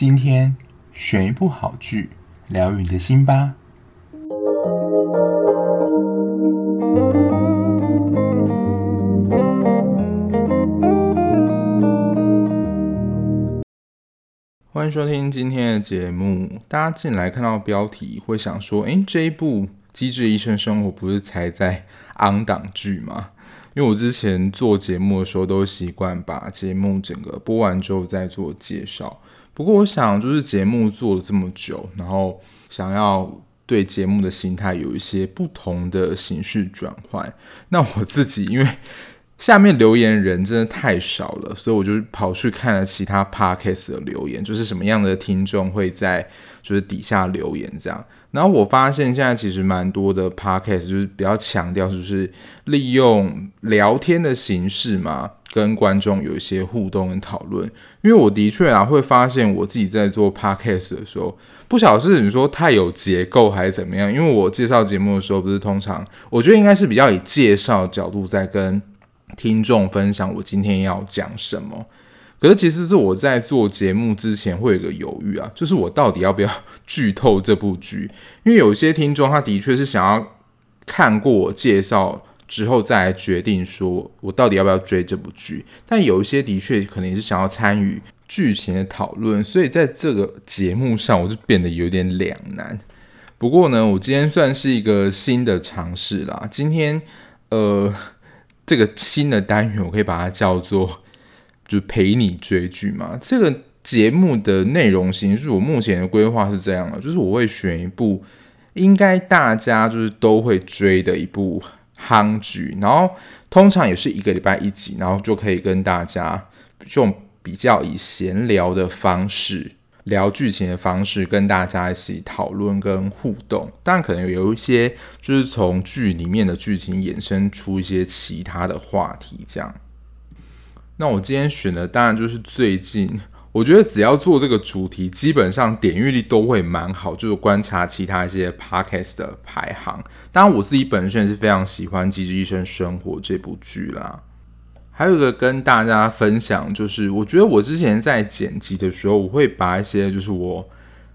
今天选一部好剧，疗愈你的心吧。欢迎收听今天的节目。大家进来看到标题，会想说：“诶，这一部《机智医生生活》不是才在 on 档剧吗？”因为我之前做节目的时候，都习惯把节目整个播完之后再做介绍。不过，我想就是节目做了这么久，然后想要对节目的形态有一些不同的形式转换。那我自己因为下面留言人真的太少了，所以我就跑去看了其他 podcast 的留言，就是什么样的听众会在就是底下留言这样。然后我发现现在其实蛮多的 podcast 就是比较强调就是利用聊天的形式嘛，跟观众有一些互动跟讨论。因为我的确啊会发现我自己在做 podcast 的时候，不晓得是你说太有结构还是怎么样。因为我介绍节目的时候，不是通常我觉得应该是比较以介绍角度在跟听众分享我今天要讲什么。可是其实是我在做节目之前会有个犹豫啊，就是我到底要不要剧透这部剧？因为有些听众他的确是想要看过我介绍之后再来决定说我到底要不要追这部剧，但有一些的确可能也是想要参与剧情的讨论，所以在这个节目上我就变得有点两难。不过呢，我今天算是一个新的尝试啦。今天呃，这个新的单元我可以把它叫做。就陪你追剧嘛，这个节目的内容形式，我目前的规划是这样的，就是我会选一部应该大家就是都会追的一部夯剧，然后通常也是一个礼拜一集，然后就可以跟大家用比较以闲聊的方式聊剧情的方式，跟大家一起讨论跟互动。但，可能有一些就是从剧里面的剧情衍生出一些其他的话题，这样。那我今天选的当然就是最近，我觉得只要做这个主题，基本上点阅率都会蛮好。就是观察其他一些 podcast 的排行，当然我自己本身是非常喜欢《机智医生生活》这部剧啦。还有一个跟大家分享，就是我觉得我之前在剪辑的时候，我会把一些就是我，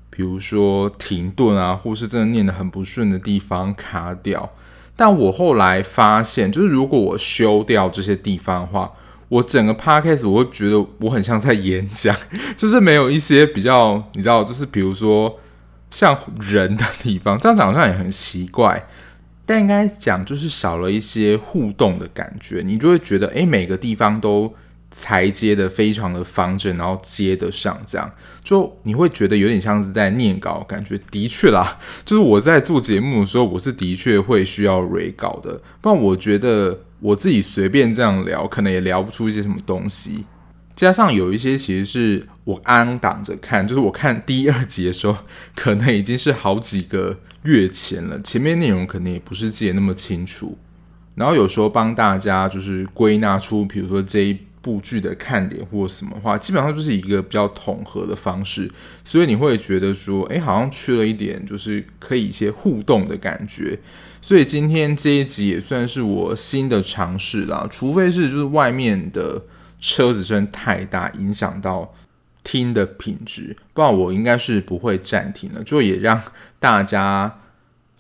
比如说停顿啊，或是真的念得很不顺的地方卡掉。但我后来发现，就是如果我修掉这些地方的话，我整个 podcast 我会觉得我很像在演讲，就是没有一些比较，你知道，就是比如说像人的地方，这样讲好像也很奇怪，但应该讲就是少了一些互动的感觉，你就会觉得，诶，每个地方都裁接的非常的方正，然后接得上，这样就你会觉得有点像是在念稿，感觉的确啦，就是我在做节目的时候，我是的确会需要 re 稿的，不然我觉得。我自己随便这样聊，可能也聊不出一些什么东西。加上有一些其实是我安挡着看，就是我看第二集的时候，可能已经是好几个月前了，前面内容可能也不是记得那么清楚。然后有时候帮大家就是归纳出，比如说这一部剧的看点或什么话，基本上就是一个比较统合的方式，所以你会觉得说，诶，好像缺了一点，就是可以一些互动的感觉。所以今天这一集也算是我新的尝试啦，除非是就是外面的车子声太大，影响到听的品质，不然我应该是不会暂停的。就也让大家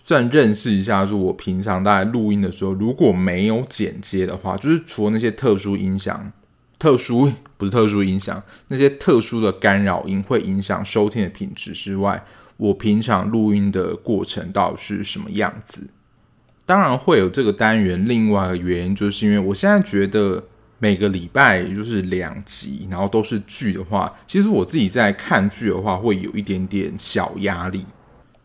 算认识一下，就我平常大概录音的时候，如果没有剪接的话，就是除了那些特殊音响、特殊不是特殊音响，那些特殊的干扰音会影响收听的品质之外，我平常录音的过程到底是什么样子？当然会有这个单元，另外一个原因就是因为我现在觉得每个礼拜就是两集，然后都是剧的话，其实我自己在看剧的话会有一点点小压力，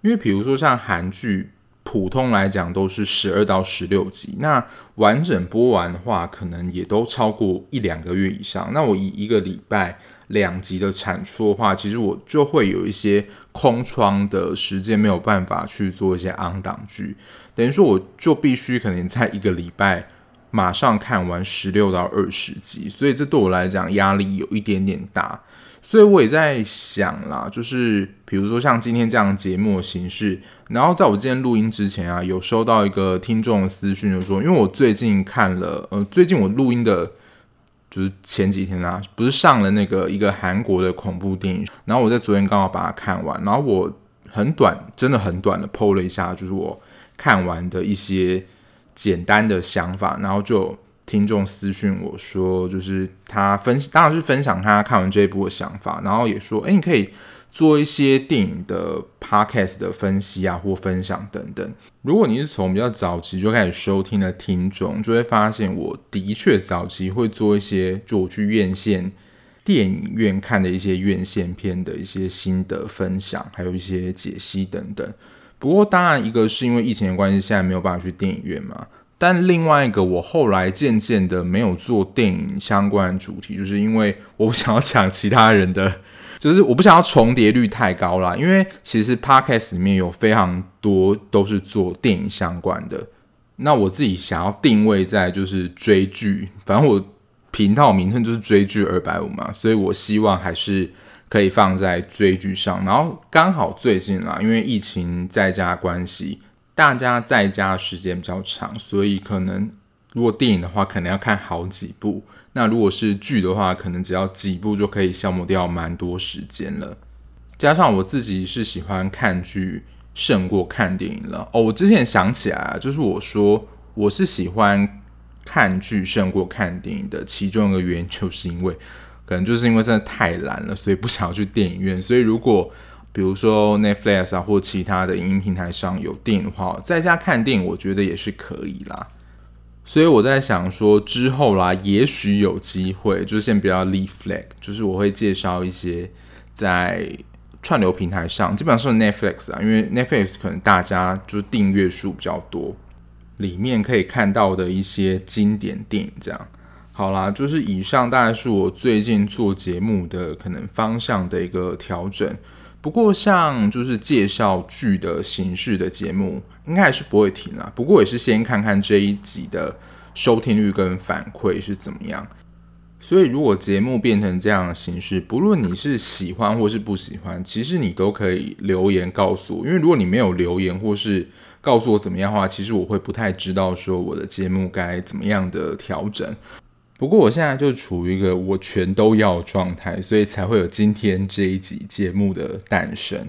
因为比如说像韩剧，普通来讲都是十二到十六集，那完整播完的话，可能也都超过一两个月以上。那我以一个礼拜两集的产出的话，其实我就会有一些空窗的时间，没有办法去做一些 on 档剧。等于说，我就必须可能在一个礼拜马上看完十六到二十集，所以这对我来讲压力有一点点大。所以我也在想啦，就是比如说像今天这样节目的形式，然后在我今天录音之前啊，有收到一个听众的私讯，就说，因为我最近看了，呃，最近我录音的就是前几天啊，不是上了那个一个韩国的恐怖电影，然后我在昨天刚好把它看完，然后我很短，真的很短的 PO 了一下，就是我看完的一些简单的想法，然后就听众私讯我说，就是他分，当然是分享他看完这一部的想法，然后也说，哎，你可以。做一些电影的 podcast 的分析啊，或分享等等。如果你是从比较早期就开始收听的听众，就会发现我的确早期会做一些，就我去院线电影院看的一些院线片的一些心得分享，还有一些解析等等。不过，当然一个是因为疫情的关系，现在没有办法去电影院嘛。但另外一个，我后来渐渐的没有做电影相关的主题，就是因为我不想要抢其他人的。就是我不想要重叠率太高啦，因为其实 Podcast 里面有非常多都是做电影相关的。那我自己想要定位在就是追剧，反正我频道名称就是追剧二百五嘛，所以我希望还是可以放在追剧上。然后刚好最近啦，因为疫情在家关系，大家在家时间比较长，所以可能如果电影的话，可能要看好几部。那如果是剧的话，可能只要几部就可以消磨掉蛮多时间了。加上我自己是喜欢看剧胜过看电影了。哦，我之前想起来，就是我说我是喜欢看剧胜过看电影的其中一个原因，就是因为可能就是因为真的太懒了，所以不想要去电影院。所以如果比如说 Netflix 啊或其他的影音平台上有电影的话，在家看电影，我觉得也是可以啦。所以我在想说，之后啦，也许有机会，就是先不要立 flag，就是我会介绍一些在串流平台上，基本上是 Netflix 啊，因为 Netflix 可能大家就是订阅数比较多，里面可以看到的一些经典电影。这样，好啦，就是以上大概是我最近做节目的可能方向的一个调整。不过，像就是介绍剧的形式的节目，应该还是不会停啦。不过也是先看看这一集的收听率跟反馈是怎么样。所以，如果节目变成这样的形式，不论你是喜欢或是不喜欢，其实你都可以留言告诉我。因为如果你没有留言或是告诉我怎么样的话，其实我会不太知道说我的节目该怎么样的调整。不过我现在就处于一个我全都要的状态，所以才会有今天这一集节目的诞生。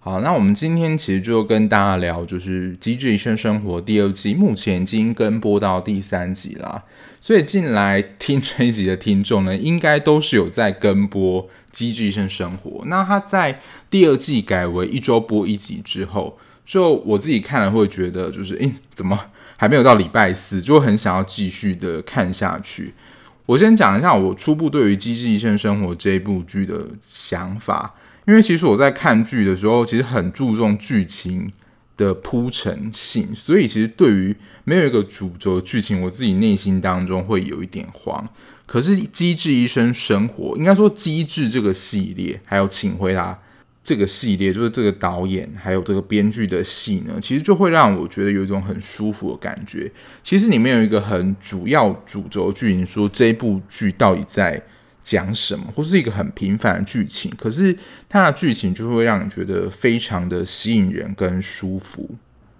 好，那我们今天其实就跟大家聊，就是《机智医生生活》第二季，目前已经跟播到第三集啦。所以进来听这一集的听众呢，应该都是有在跟播《机智医生生活》。那他在第二季改为一周播一集之后，就我自己看了会觉得，就是诶，怎么？还没有到礼拜四，就很想要继续的看下去。我先讲一下我初步对于《机智医生生活》这一部剧的想法，因为其实我在看剧的时候，其实很注重剧情的铺陈性，所以其实对于没有一个主轴剧情，我自己内心当中会有一点慌。可是《机智医生生活》，应该说《机智》这个系列，还有请回答。这个系列就是这个导演还有这个编剧的戏呢，其实就会让我觉得有一种很舒服的感觉。其实里面有一个很主要主轴剧情，说这部剧到底在讲什么，或是一个很平凡的剧情，可是它的剧情就会让你觉得非常的吸引人跟舒服，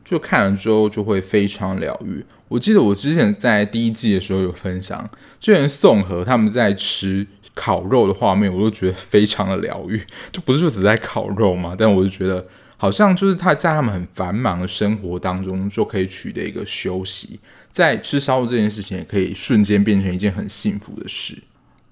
就看了之后就会非常疗愈。我记得我之前在第一季的时候有分享，就连宋和他们在吃。烤肉的画面，我都觉得非常的疗愈，就不是说只在烤肉嘛，但我就觉得好像就是他在他们很繁忙的生活当中，就可以取得一个休息，在吃烧肉这件事情，也可以瞬间变成一件很幸福的事。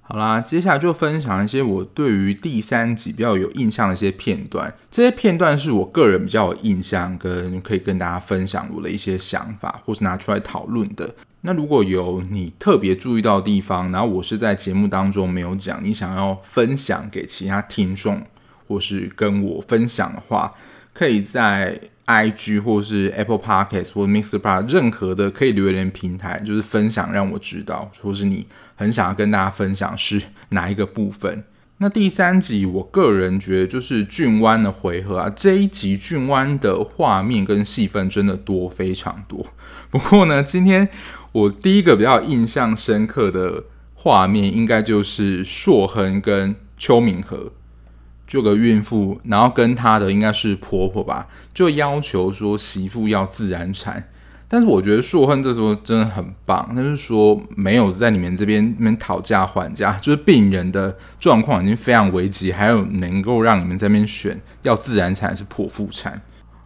好啦，接下来就分享一些我对于第三集比较有印象的一些片段，这些片段是我个人比较有印象，跟可以跟大家分享我的一些想法，或是拿出来讨论的。那如果有你特别注意到的地方，然后我是在节目当中没有讲，你想要分享给其他听众，或是跟我分享的话，可以在 IG 或是 Apple Podcast 或 Mixerbox 任何的可以留言平台，就是分享让我知道，说是你很想要跟大家分享是哪一个部分。那第三集，我个人觉得就是郡湾的回合啊，这一集郡湾的画面跟戏份真的多非常多。不过呢，今天。我第一个比较印象深刻的画面，应该就是硕亨跟邱敏和，这个孕妇，然后跟她的应该是婆婆吧，就要求说媳妇要自然产，但是我觉得硕亨这时候真的很棒，他是说没有在你们这边那边讨价还价，就是病人的状况已经非常危急，还有能够让你们这边选要自然产还是剖腹产。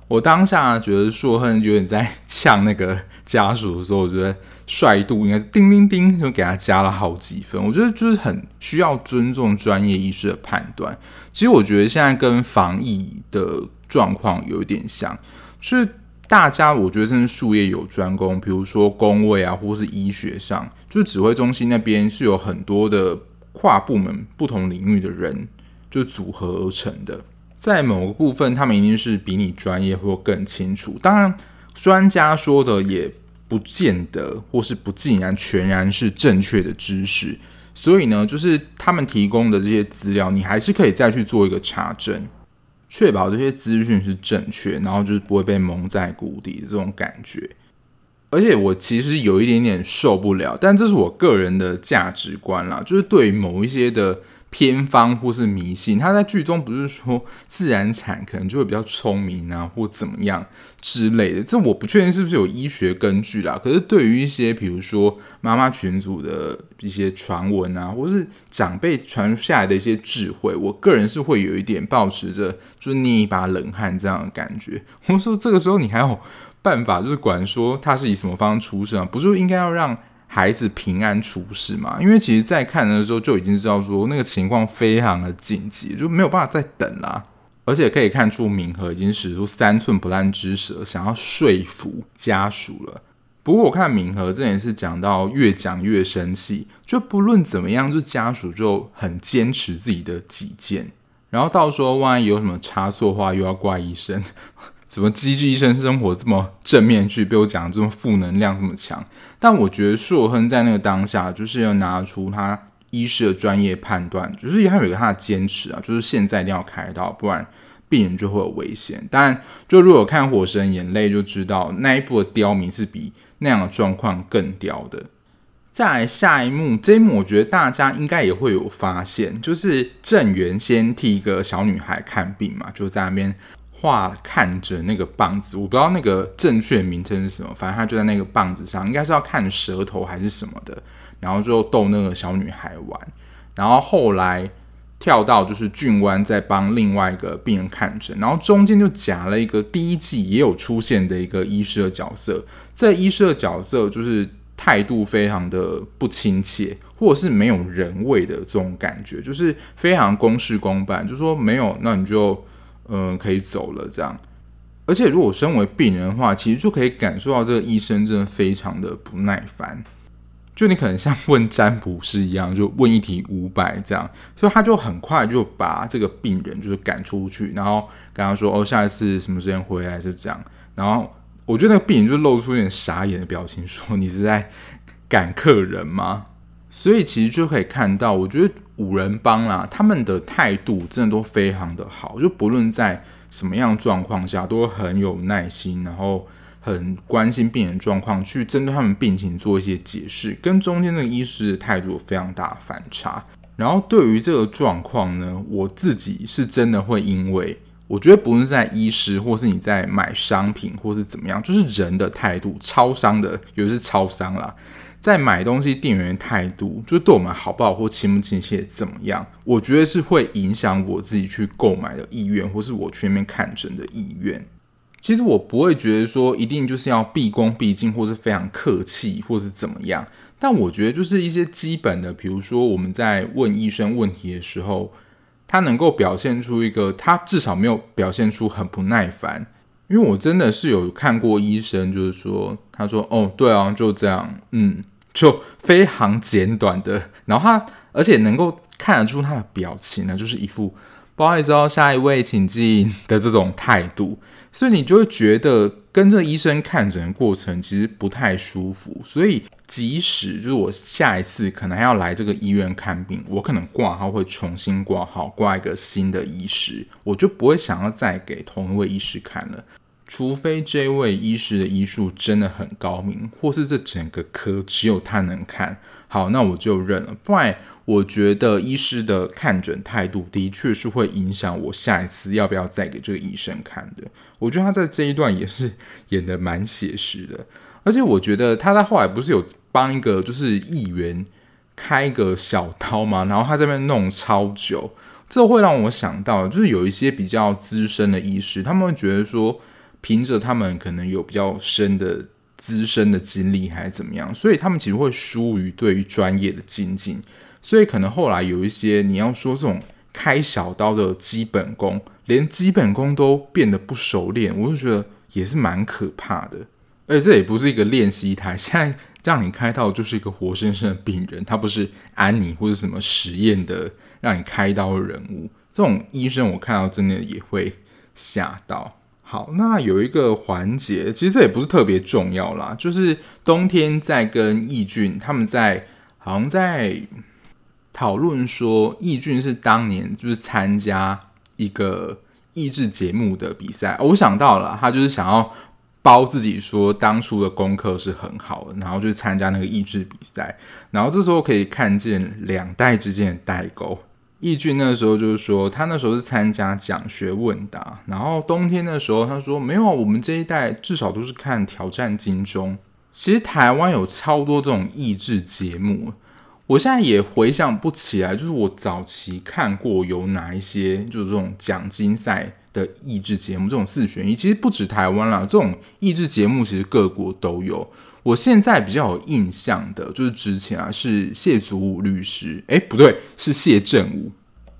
我当下觉得硕亨有点在呛那个家属的时候，我觉得帅度应该是叮叮叮就给他加了好几分。我觉得就是很需要尊重专业医师的判断。其实我觉得现在跟防疫的状况有一点像，就是。大家，我觉得真是术业有专攻，比如说工位啊，或是医学上，就是指挥中心那边是有很多的跨部门、不同领域的人就组合而成的。在某个部分，他们一定是比你专业或更清楚。当然，专家说的也不见得，或是不尽然全然是正确的知识。所以呢，就是他们提供的这些资料，你还是可以再去做一个查证。确保这些资讯是正确，然后就是不会被蒙在鼓里的这种感觉。而且我其实有一点点受不了，但这是我个人的价值观啦，就是对于某一些的。偏方或是迷信，他在剧中不是说自然产可能就会比较聪明啊，或怎么样之类的。这我不确定是不是有医学根据啦。可是对于一些比如说妈妈群组的一些传闻啊，或是长辈传下来的一些智慧，我个人是会有一点保持着就是捏一把冷汗这样的感觉。我说这个时候你还有办法，就是管说他是以什么方式出生？不是应该要让？孩子平安出世嘛？因为其实，在看的时候就已经知道说那个情况非常的紧急，就没有办法再等啦。而且可以看出，敏和已经使出三寸不烂之舌，想要说服家属了。不过我看敏和这也是讲到越讲越生气，就不论怎么样，就家属就很坚持自己的己见。然后到时候万一有什么差错话，又要怪医生。怎么机智医生生活这么正面去被我讲的这么负能量这么强？但我觉得硕亨在那个当下就是要拿出他医师的专业判断，就是他有一个他的坚持啊，就是现在一定要开刀，不然病人就会有危险。当然，就如果看《火神眼泪》就知道那一部的刁民是比那样的状况更刁的。再来下一幕，这一幕我觉得大家应该也会有发现，就是郑元先替一个小女孩看病嘛，就在那边。画看着那个棒子，我不知道那个正确名称是什么，反正他就在那个棒子上，应该是要看舌头还是什么的，然后就逗那个小女孩玩，然后后来跳到就是俊湾在帮另外一个病人看诊，然后中间就夹了一个第一季也有出现的一个医师的角色，这医师的角色就是态度非常的不亲切，或者是没有人味的这种感觉，就是非常公事公办，就说没有，那你就。嗯，可以走了这样。而且如果身为病人的话，其实就可以感受到这个医生真的非常的不耐烦。就你可能像问占卜师一样，就问一题五百这样，所以他就很快就把这个病人就是赶出去，然后跟他说：“哦，下一次什么时间回来？”是这样。然后我觉得那个病人就露出一点傻眼的表情，说：“你是在赶客人吗？”所以其实就可以看到，我觉得。五人帮啦，他们的态度真的都非常的好，就不论在什么样状况下，都很有耐心，然后很关心病人状况，去针对他们病情做一些解释，跟中间那个医师的态度有非常大的反差。然后对于这个状况呢，我自己是真的会因为，我觉得不论是在医师，或是你在买商品，或是怎么样，就是人的态度，超商的，尤其是超商啦。在买东西，店员态度就对我们好不好或亲不亲切怎么样？我觉得是会影响我自己去购买的意愿，或是我全面看诊的意愿。其实我不会觉得说一定就是要毕恭毕敬，或是非常客气，或是怎么样。但我觉得就是一些基本的，比如说我们在问医生问题的时候，他能够表现出一个，他至少没有表现出很不耐烦。因为我真的是有看过医生，就是说，他说，哦，对啊，就这样，嗯，就非常简短的，然后他，而且能够看得出他的表情呢，就是一副不好意思哦，下一位请进的这种态度，所以你就会觉得跟这个医生看诊的过程其实不太舒服，所以。即使就是我下一次可能还要来这个医院看病，我可能挂号会重新挂号，挂一个新的医师，我就不会想要再给同一位医师看了，除非这位医师的医术真的很高明，或是这整个科只有他能看好，那我就认了。不然，我觉得医师的看诊态度的确是会影响我下一次要不要再给这个医生看的。我觉得他在这一段也是演得蛮写实的。而且我觉得他在后来不是有帮一个就是议员开一个小刀嘛，然后他在那边弄超久，这会让我想到，就是有一些比较资深的医师，他们会觉得说，凭着他们可能有比较深的资深的经历还是怎么样，所以他们其实会疏于对于专业的精进，所以可能后来有一些你要说这种开小刀的基本功，连基本功都变得不熟练，我就觉得也是蛮可怕的。而且这也不是一个练习台，现在让你开刀就是一个活生生的病人，他不是安妮或者什么实验的让你开刀的人物。这种医生我看到真的也会吓到。好，那有一个环节，其实这也不是特别重要啦，就是冬天在跟易俊他们在好像在讨论说，易俊是当年就是参加一个益智节目的比赛，我想到了，他就是想要。包自己说当初的功课是很好的，然后就参加那个益智比赛，然后这时候可以看见两代之间的代沟。义俊那时候就是说，他那时候是参加讲学问答，然后冬天的时候他说没有，我们这一代至少都是看挑战金钟。其实台湾有超多这种益智节目，我现在也回想不起来，就是我早期看过有哪一些，就是这种奖金赛。的益智节目这种四选一，其实不止台湾啦，这种益智节目其实各国都有。我现在比较有印象的，就是之前啊是谢祖武律师，哎不对，是谢震武，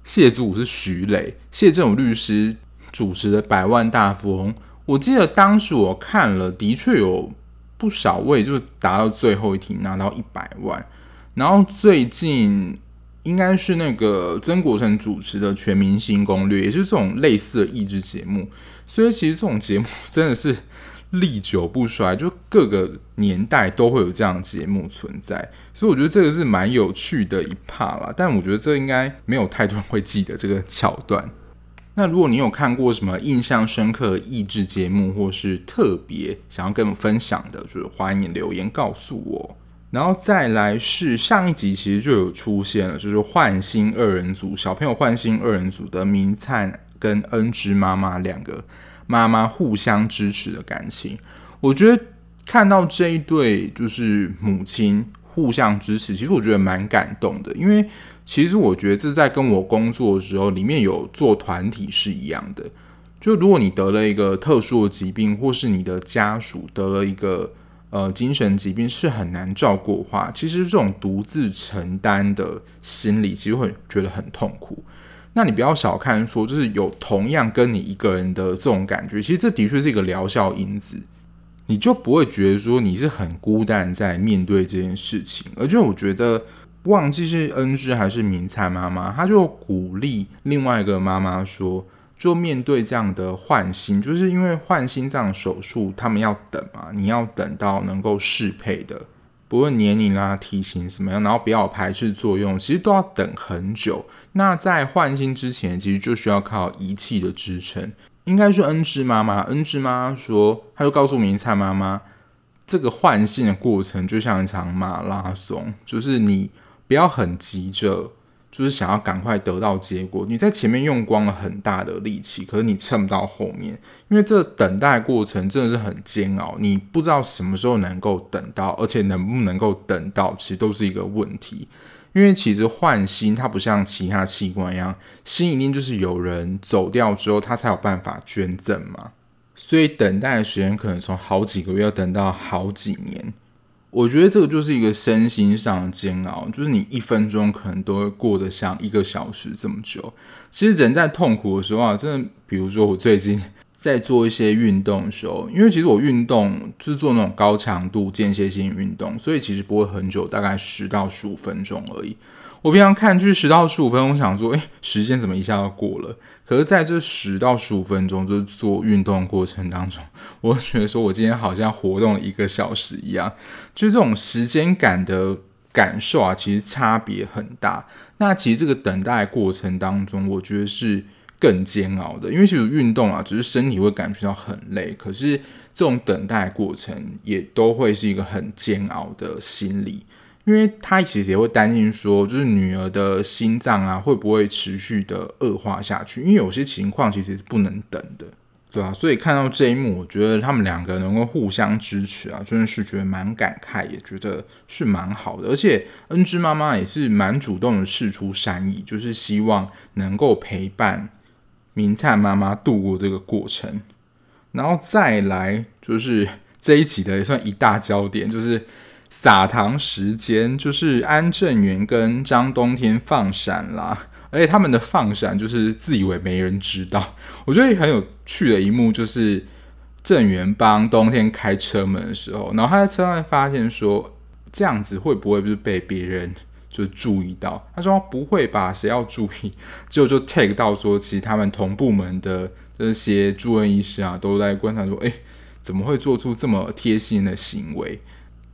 谢祖武是徐磊，谢震武律师主持的《百万大富翁》，我记得当时我看了，的确有不少位就是达到最后一题拿到一百万，然后最近。应该是那个曾国城主持的《全明星攻略》，也是这种类似的益智节目。所以其实这种节目 真的是历久不衰，就各个年代都会有这样的节目存在。所以我觉得这个是蛮有趣的一趴啦。但我觉得这应该没有太多人会记得这个桥段。那如果你有看过什么印象深刻的益智节目，或是特别想要跟我们分享的，就是欢迎留言告诉我。然后再来是上一集其实就有出现了，就是换新二人组，小朋友换新二人组的明灿跟恩芝妈妈两个妈妈互相支持的感情。我觉得看到这一对就是母亲互相支持，其实我觉得蛮感动的，因为其实我觉得这在跟我工作的时候里面有做团体是一样的。就如果你得了一个特殊的疾病，或是你的家属得了一个。呃，精神疾病是很难照顾的话，其实这种独自承担的心理，其实会觉得很痛苦。那你不要小看说，就是有同样跟你一个人的这种感觉，其实这的确是一个疗效因子，你就不会觉得说你是很孤单在面对这件事情。而且我觉得，忘记是恩师还是明灿妈妈，她就鼓励另外一个妈妈说。就面对这样的换心，就是因为换心脏手术，他们要等嘛，你要等到能够适配的，不论年龄啊、体型什么样，然后不要排斥作用，其实都要等很久。那在换心之前，其实就需要靠仪器的支撑。应该是恩芝妈妈，恩芝妈妈说，她就告诉明灿妈妈，这个换心的过程就像一场马拉松，就是你不要很急着。就是想要赶快得到结果，你在前面用光了很大的力气，可是你撑不到后面，因为这等待过程真的是很煎熬，你不知道什么时候能够等到，而且能不能够等到，其实都是一个问题。因为其实换心它不像其他器官一样，心一定就是有人走掉之后，他才有办法捐赠嘛，所以等待的时间可能从好几个月要等到好几年。我觉得这个就是一个身心上的煎熬，就是你一分钟可能都会过得像一个小时这么久。其实人在痛苦的时候啊，真的，比如说我最近在做一些运动的时候，因为其实我运动就是做那种高强度间歇性运动，所以其实不会很久，大概十到十五分钟而已。我平常看就是十到十五分钟，我想说，诶，时间怎么一下就过了？可是在这十到十五分钟，就是做运动过程当中，我觉得说我今天好像活动了一个小时一样，就是这种时间感的感受啊，其实差别很大。那其实这个等待过程当中，我觉得是更煎熬的，因为其实运动啊，只是身体会感觉到很累，可是这种等待过程也都会是一个很煎熬的心理。因为他其实也会担心说，就是女儿的心脏啊，会不会持续的恶化下去？因为有些情况其实是不能等的。对啊，所以看到这一幕，我觉得他们两个能够互相支持啊，真的是觉得蛮感慨，也觉得是蛮好的。而且恩芝妈妈也是蛮主动的释出善意，就是希望能够陪伴明灿妈妈度过这个过程。然后再来就是这一集的也算一大焦点，就是撒糖时间，就是安正元跟张冬天放闪啦。而且他们的放闪就是自以为没人知道，我觉得很有趣的一幕就是正元帮冬天开车门的时候，然后他在车上发现说这样子会不会不是被别人就注意到？他说不会吧，谁要注意？结果就 take 到说，其实他们同部门的这些住院医师啊都在观察说，哎，怎么会做出这么贴心的行为？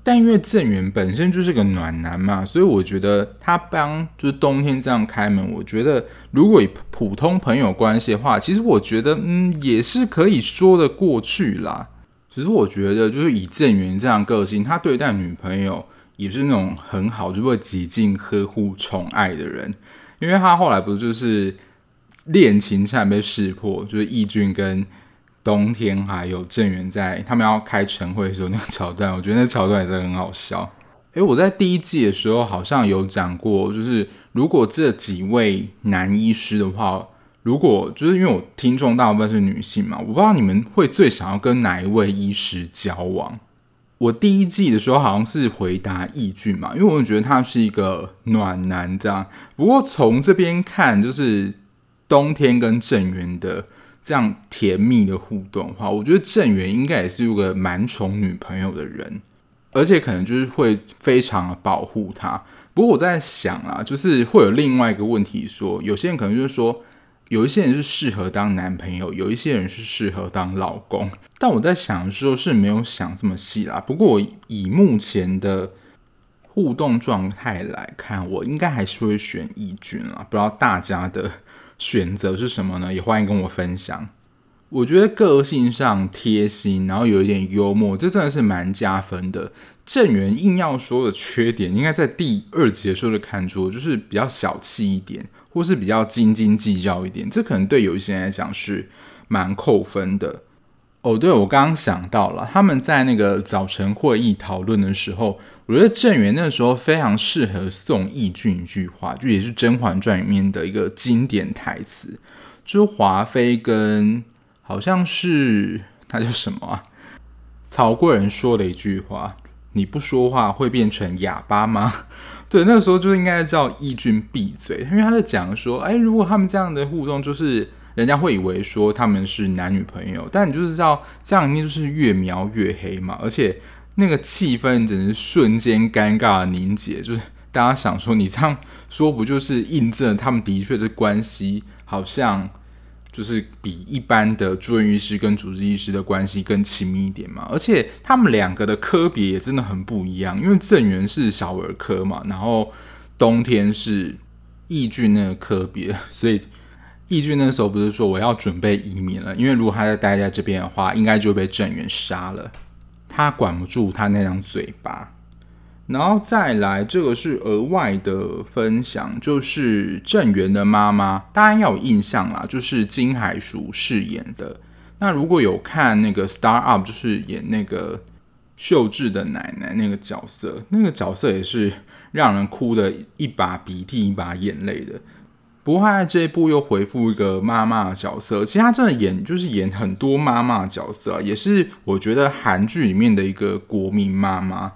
但因为郑源本身就是个暖男嘛，所以我觉得他帮就是冬天这样开门，我觉得如果以普通朋友关系的话，其实我觉得嗯也是可以说得过去啦。只是我觉得就是以郑源这样个性，他对待女朋友也是那种很好，就会极尽呵护宠爱的人。因为他后来不就是恋情差点被识破，就是义俊跟。冬天还有正源在他们要开晨会的时候那个桥段，我觉得那桥段也是很好笑。诶，我在第一季的时候好像有讲过，就是如果这几位男医师的话，如果就是因为我听众大部分是女性嘛，我不知道你们会最想要跟哪一位医师交往。我第一季的时候好像是回答义俊嘛，因为我觉得他是一个暖男这样。不过从这边看，就是冬天跟正源的。这样甜蜜的互动的话，我觉得郑源应该也是一个蛮宠女朋友的人，而且可能就是会非常保护她。不过我在想啊，就是会有另外一个问题说，有些人可能就是说，有一些人是适合当男朋友，有一些人是适合当老公。但我在想的时候是没有想这么细啦。不过我以目前的互动状态来看，我应该还是会选义俊啦。不知道大家的。选择是什么呢？也欢迎跟我分享。我觉得个性上贴心，然后有一点幽默，这真的是蛮加分的。正元硬要说的缺点，应该在第二节说的看出，就是比较小气一点，或是比较斤斤计较一点。这可能对有一些人来讲是蛮扣分的。哦，对，我刚刚想到了，他们在那个早晨会议讨论的时候。我觉得郑源那时候非常适合送义俊一句话，就也是《甄嬛传》里面的一个经典台词，就是华妃跟好像是他叫什么？曹贵人说了一句话：“你不说话会变成哑巴吗？” 对，那个时候就应该叫义俊闭嘴，因为他在讲说：“哎，如果他们这样的互动，就是人家会以为说他们是男女朋友，但你就是知道这样一定就是越描越黑嘛，而且。”那个气氛真是瞬间尴尬凝结，就是大家想说，你这样说不就是印证他们的确是关系好像就是比一般的住院医师跟主治医师的关系更亲密一点嘛？而且他们两个的科别也真的很不一样，因为正源是小儿科嘛，然后冬天是义俊那个科别，所以义俊那时候不是说我要准备移民了，因为如果他再待在这边的话，应该就被正源杀了。他管不住他那张嘴巴，然后再来，这个是额外的分享，就是郑源的妈妈，大家要有印象啦，就是金海淑饰演的。那如果有看那个《Star Up》，就是演那个秀智的奶奶那个角色，那个角色也是让人哭的一把鼻涕一把眼泪的。不过他在这一部又回复一个妈妈的角色，其实他真的演就是演很多妈妈的角色，也是我觉得韩剧里面的一个国民妈妈。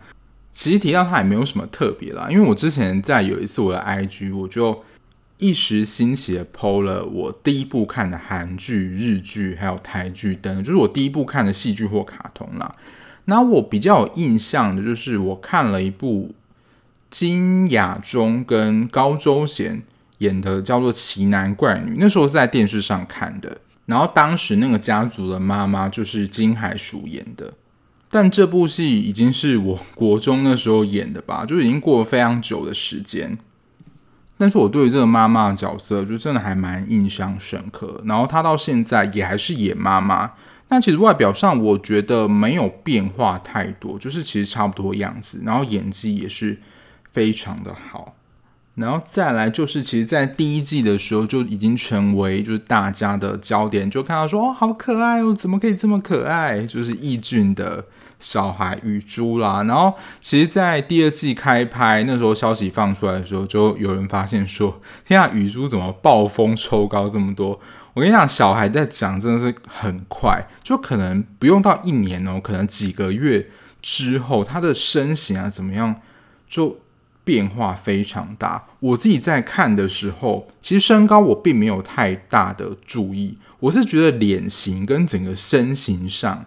其实提到他也没有什么特别啦，因为我之前在有一次我的 IG，我就一时兴起的 PO 了我第一部看的韩剧、日剧还有台剧等，就是我第一部看的戏剧或卡通啦。那我比较有印象的就是我看了一部金雅中跟高周贤。演的叫做《奇男怪女》，那时候是在电视上看的。然后当时那个家族的妈妈就是金海淑演的，但这部戏已经是我国中那时候演的吧，就已经过了非常久的时间。但是我对于这个妈妈的角色就真的还蛮印象深刻。然后她到现在也还是演妈妈，但其实外表上我觉得没有变化太多，就是其实差不多样子。然后演技也是非常的好。然后再来就是，其实，在第一季的时候就已经成为就是大家的焦点，就看到说哦，好可爱哦，怎么可以这么可爱？就是易俊的小孩雨珠啦。然后，其实，在第二季开拍那时候，消息放出来的时候，就有人发现说，天啊，雨珠怎么暴风抽高这么多？我跟你讲，小孩在长真的是很快，就可能不用到一年哦，可能几个月之后，他的身形啊怎么样就。变化非常大。我自己在看的时候，其实身高我并没有太大的注意，我是觉得脸型跟整个身形上，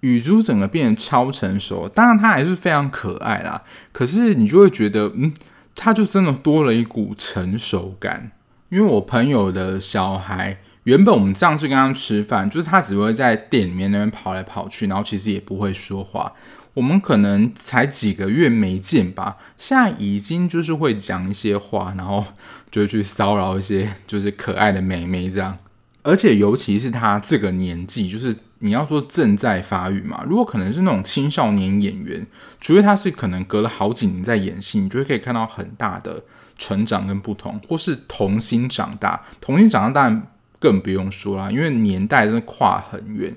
雨珠整个变得超成熟。当然，她还是非常可爱啦。可是你就会觉得，嗯，她就真的多了一股成熟感。因为我朋友的小孩，原本我们上次跟他吃饭，就是他只会在店里面那边跑来跑去，然后其实也不会说话。我们可能才几个月没见吧，现在已经就是会讲一些话，然后就去骚扰一些就是可爱的妹妹这样。而且尤其是他这个年纪，就是你要说正在发育嘛。如果可能是那种青少年演员，除非他是可能隔了好几年在演戏，你就会可以看到很大的成长跟不同，或是童星长大，童星长大当然更不用说啦，因为年代真的跨很远。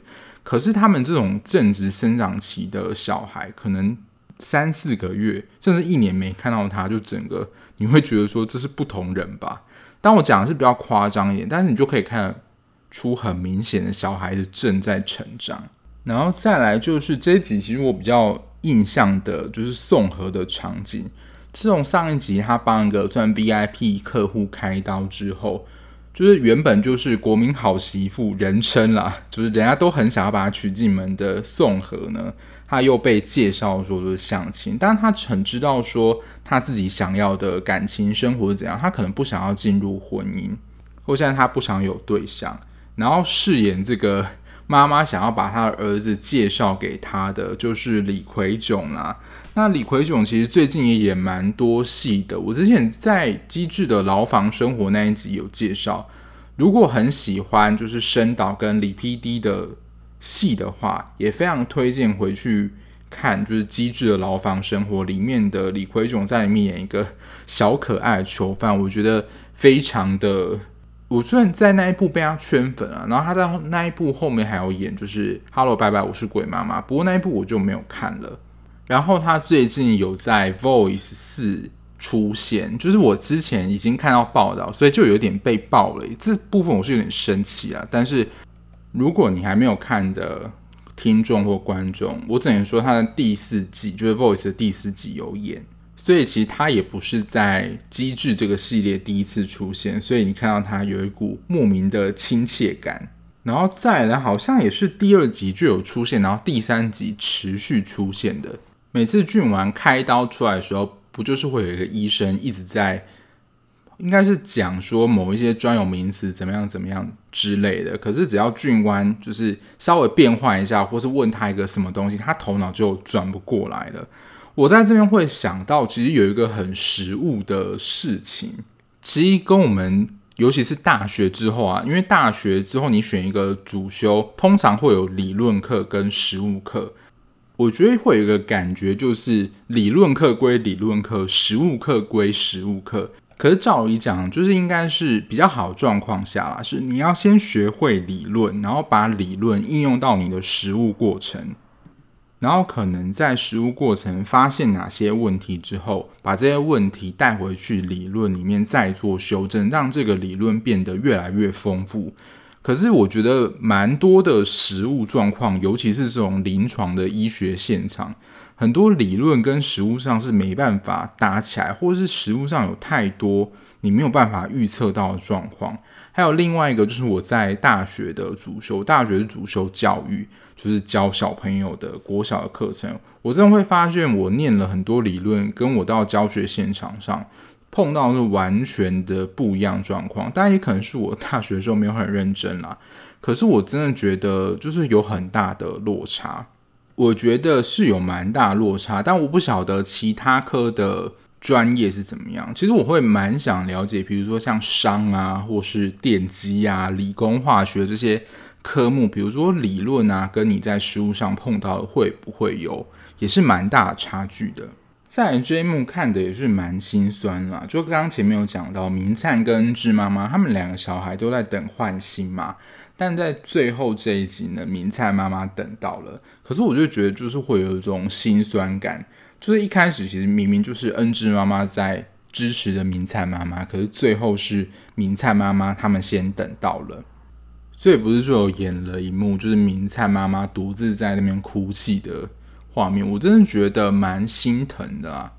可是他们这种正值生长期的小孩，可能三四个月甚至一年没看到他，就整个你会觉得说这是不同人吧？当我讲的是比较夸张一点，但是你就可以看出很明显的小孩子正在成长。然后再来就是这一集，其实我比较印象的就是宋河的场景。自从上一集他帮一个算 VIP 客户开刀之后。就是原本就是国民好媳妇人称啦，就是人家都很想要把她娶进门的宋和呢，他又被介绍说是相亲，但他很知道说他自己想要的感情生活是怎样，他可能不想要进入婚姻，或现在他不想有对象，然后饰演这个妈妈想要把他的儿子介绍给他的就是李奎炯啦。那李奎炯其实最近也演蛮多戏的。我之前在《机智的牢房生活》那一集有介绍，如果很喜欢就是申导跟李 PD 的戏的话，也非常推荐回去看，就是《机智的牢房生活》里面的李奎炯在里面演一个小可爱的囚犯，我觉得非常的。我虽然在那一部被他圈粉了，然后他在那一部后面还有演就是《Hello 拜拜我是鬼妈妈》，不过那一部我就没有看了。然后他最近有在《Voice 四》出现，就是我之前已经看到报道，所以就有点被爆了。这部分我是有点生气啊。但是如果你还没有看的听众或观众，我只能说他的第四季就是《Voice》的第四季有演，所以其实他也不是在《机智》这个系列第一次出现，所以你看到他有一股莫名的亲切感。然后再来，好像也是第二集就有出现，然后第三集持续出现的。每次俊完开刀出来的时候，不就是会有一个医生一直在，应该是讲说某一些专有名词怎么样怎么样之类的。可是只要俊完就是稍微变换一下，或是问他一个什么东西，他头脑就转不过来了。我在这边会想到，其实有一个很实物的事情，其实跟我们尤其是大学之后啊，因为大学之后你选一个主修，通常会有理论课跟实务课。我觉得会有一个感觉，就是理论课归理论课，实物课归实物课。可是照理讲，就是应该是比较好的状况下啦，是你要先学会理论，然后把理论应用到你的实物过程，然后可能在实物过程发现哪些问题之后，把这些问题带回去理论里面再做修正，让这个理论变得越来越丰富。可是我觉得蛮多的实务状况，尤其是这种临床的医学现场，很多理论跟实务上是没办法搭起来，或者是实务上有太多你没有办法预测到的状况。还有另外一个就是我在大学的主修，大学的主修教育，就是教小朋友的国小的课程，我真的会发现我念了很多理论，跟我到教学现场上。碰到是完全的不一样状况，当然也可能是我大学的时候没有很认真啦。可是我真的觉得就是有很大的落差，我觉得是有蛮大落差，但我不晓得其他科的专业是怎么样。其实我会蛮想了解，比如说像商啊，或是电机啊、理工化学这些科目，比如说理论啊，跟你在实务上碰到的会不会有，也是蛮大差距的。在这一幕看的也是蛮心酸啦，就刚刚前面有讲到，明灿跟恩智妈妈他们两个小孩都在等换心嘛，但在最后这一集呢，明灿妈妈等到了，可是我就觉得就是会有一种心酸感，就是一开始其实明明就是恩智妈妈在支持着明灿妈妈，可是最后是明灿妈妈他们先等到了，所以不是说有演了一幕就是明灿妈妈独自在那边哭泣的。画面我真的觉得蛮心疼的啊！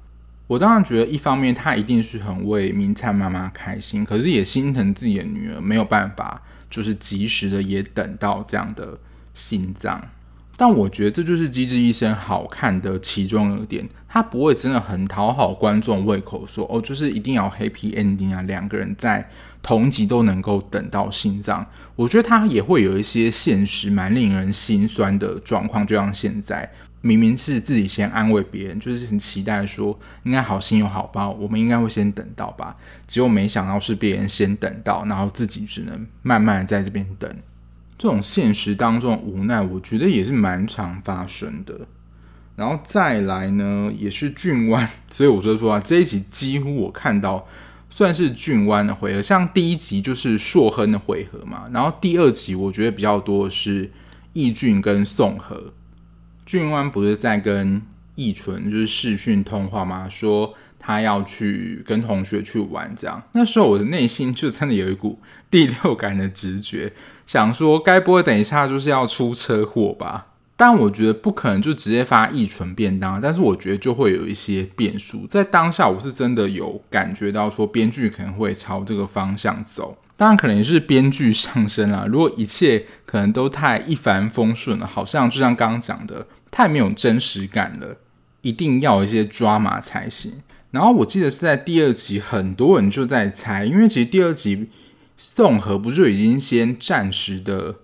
我当然觉得一方面他一定是很为明灿妈妈开心，可是也心疼自己的女儿没有办法，就是及时的也等到这样的心脏。但我觉得这就是《机智医生》好看的其中一点，他不会真的很讨好观众胃口说，说哦，就是一定要 happy ending 啊，两个人在同集都能够等到心脏。我觉得他也会有一些现实蛮令人心酸的状况，就像现在。明明是自己先安慰别人，就是很期待说应该好心有好报，我们应该会先等到吧。结果没想到是别人先等到，然后自己只能慢慢在这边等。这种现实当中无奈，我觉得也是蛮常发生的。然后再来呢，也是俊湾，所以我就说啊，这一集几乎我看到算是俊湾的回合，像第一集就是硕亨的回合嘛，然后第二集我觉得比较多的是义俊跟宋和。俊湾不是在跟易纯就是视讯通话吗？说他要去跟同学去玩，这样。那时候我的内心就真的有一股第六感的直觉，想说该不会等一下就是要出车祸吧？但我觉得不可能就直接发易纯便当，但是我觉得就会有一些变数。在当下，我是真的有感觉到说编剧可能会朝这个方向走。当然，可能也是编剧上升啦。如果一切可能都太一帆风顺了，好像就像刚刚讲的。太没有真实感了，一定要一些抓马才行。然后我记得是在第二集，很多人就在猜，因为其实第二集宋和不就已经先暂时的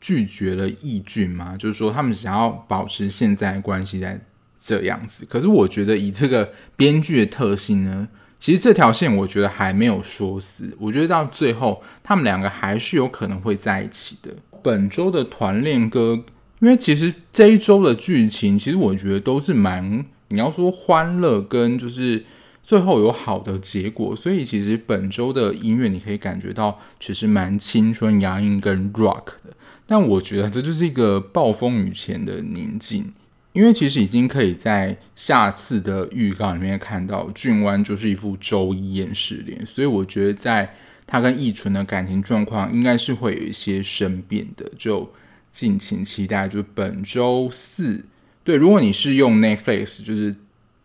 拒绝了义俊吗？就是说他们想要保持现在关系在这样子。可是我觉得以这个编剧的特性呢，其实这条线我觉得还没有说死。我觉得到最后他们两个还是有可能会在一起的。本周的团练歌。因为其实这一周的剧情，其实我觉得都是蛮，你要说欢乐跟就是最后有好的结果，所以其实本周的音乐你可以感觉到其实蛮青春洋溢跟 rock 的。但我觉得这就是一个暴风雨前的宁静，因为其实已经可以在下次的预告里面看到俊湾就是一副周一厌世脸，所以我觉得在他跟易纯的感情状况应该是会有一些生变的，就。敬请期待，就是本周四。对，如果你是用 Netflix 就是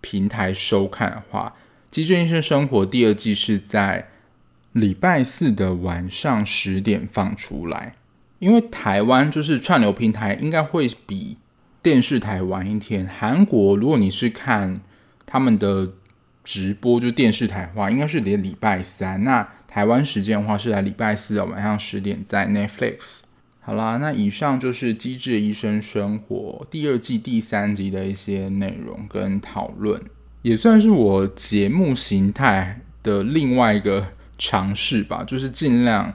平台收看的话，《急诊医生生活》第二季是在礼拜四的晚上十点放出来。因为台湾就是串流平台，应该会比电视台晚一天。韩国，如果你是看他们的直播，就电视台的话，应该是连礼拜三。那台湾时间的话，是在礼拜四的晚上十点在 Netflix。好啦，那以上就是《机智医生生活》第二季第三集的一些内容跟讨论，也算是我节目形态的另外一个尝试吧，就是尽量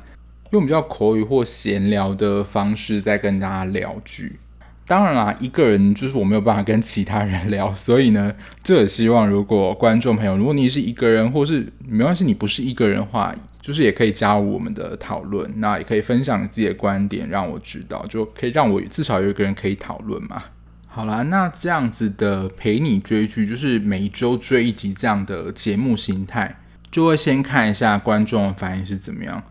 用比较口语或闲聊的方式在跟大家聊剧。当然啦，一个人就是我没有办法跟其他人聊，所以呢，这也希望如果观众朋友，如果你是一个人，或是没关系，你不是一个人的话。就是也可以加入我们的讨论，那也可以分享你自己的观点，让我知道，就可以让我至少有一个人可以讨论嘛。好啦，那这样子的陪你追剧，就是每一周追一集这样的节目形态，就会先看一下观众的反应是怎么样。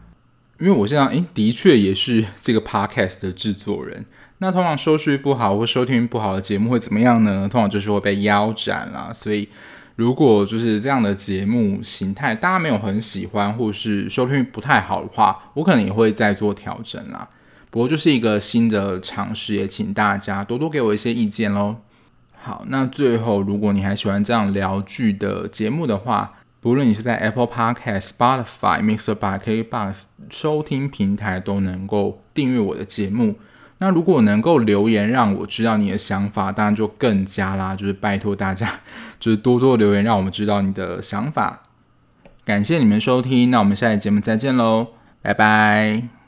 因为我现在诶，的确也是这个 podcast 的制作人，那通常收视率不好或收听率不好的节目会怎么样呢？通常就是会被腰斩啦，所以。如果就是这样的节目形态，大家没有很喜欢，或是收听不太好的话，我可能也会再做调整啦。不过就是一个新的尝试，也请大家多多给我一些意见喽。好，那最后，如果你还喜欢这样聊剧的节目的话，不论你是在 Apple Podcast、Spotify、Mixerbox、KKBOX 收听平台，都能够订阅我的节目。那如果能够留言让我知道你的想法，当然就更加啦，就是拜托大家，就是多多留言让我们知道你的想法。感谢你们收听，那我们下期节目再见喽，拜拜。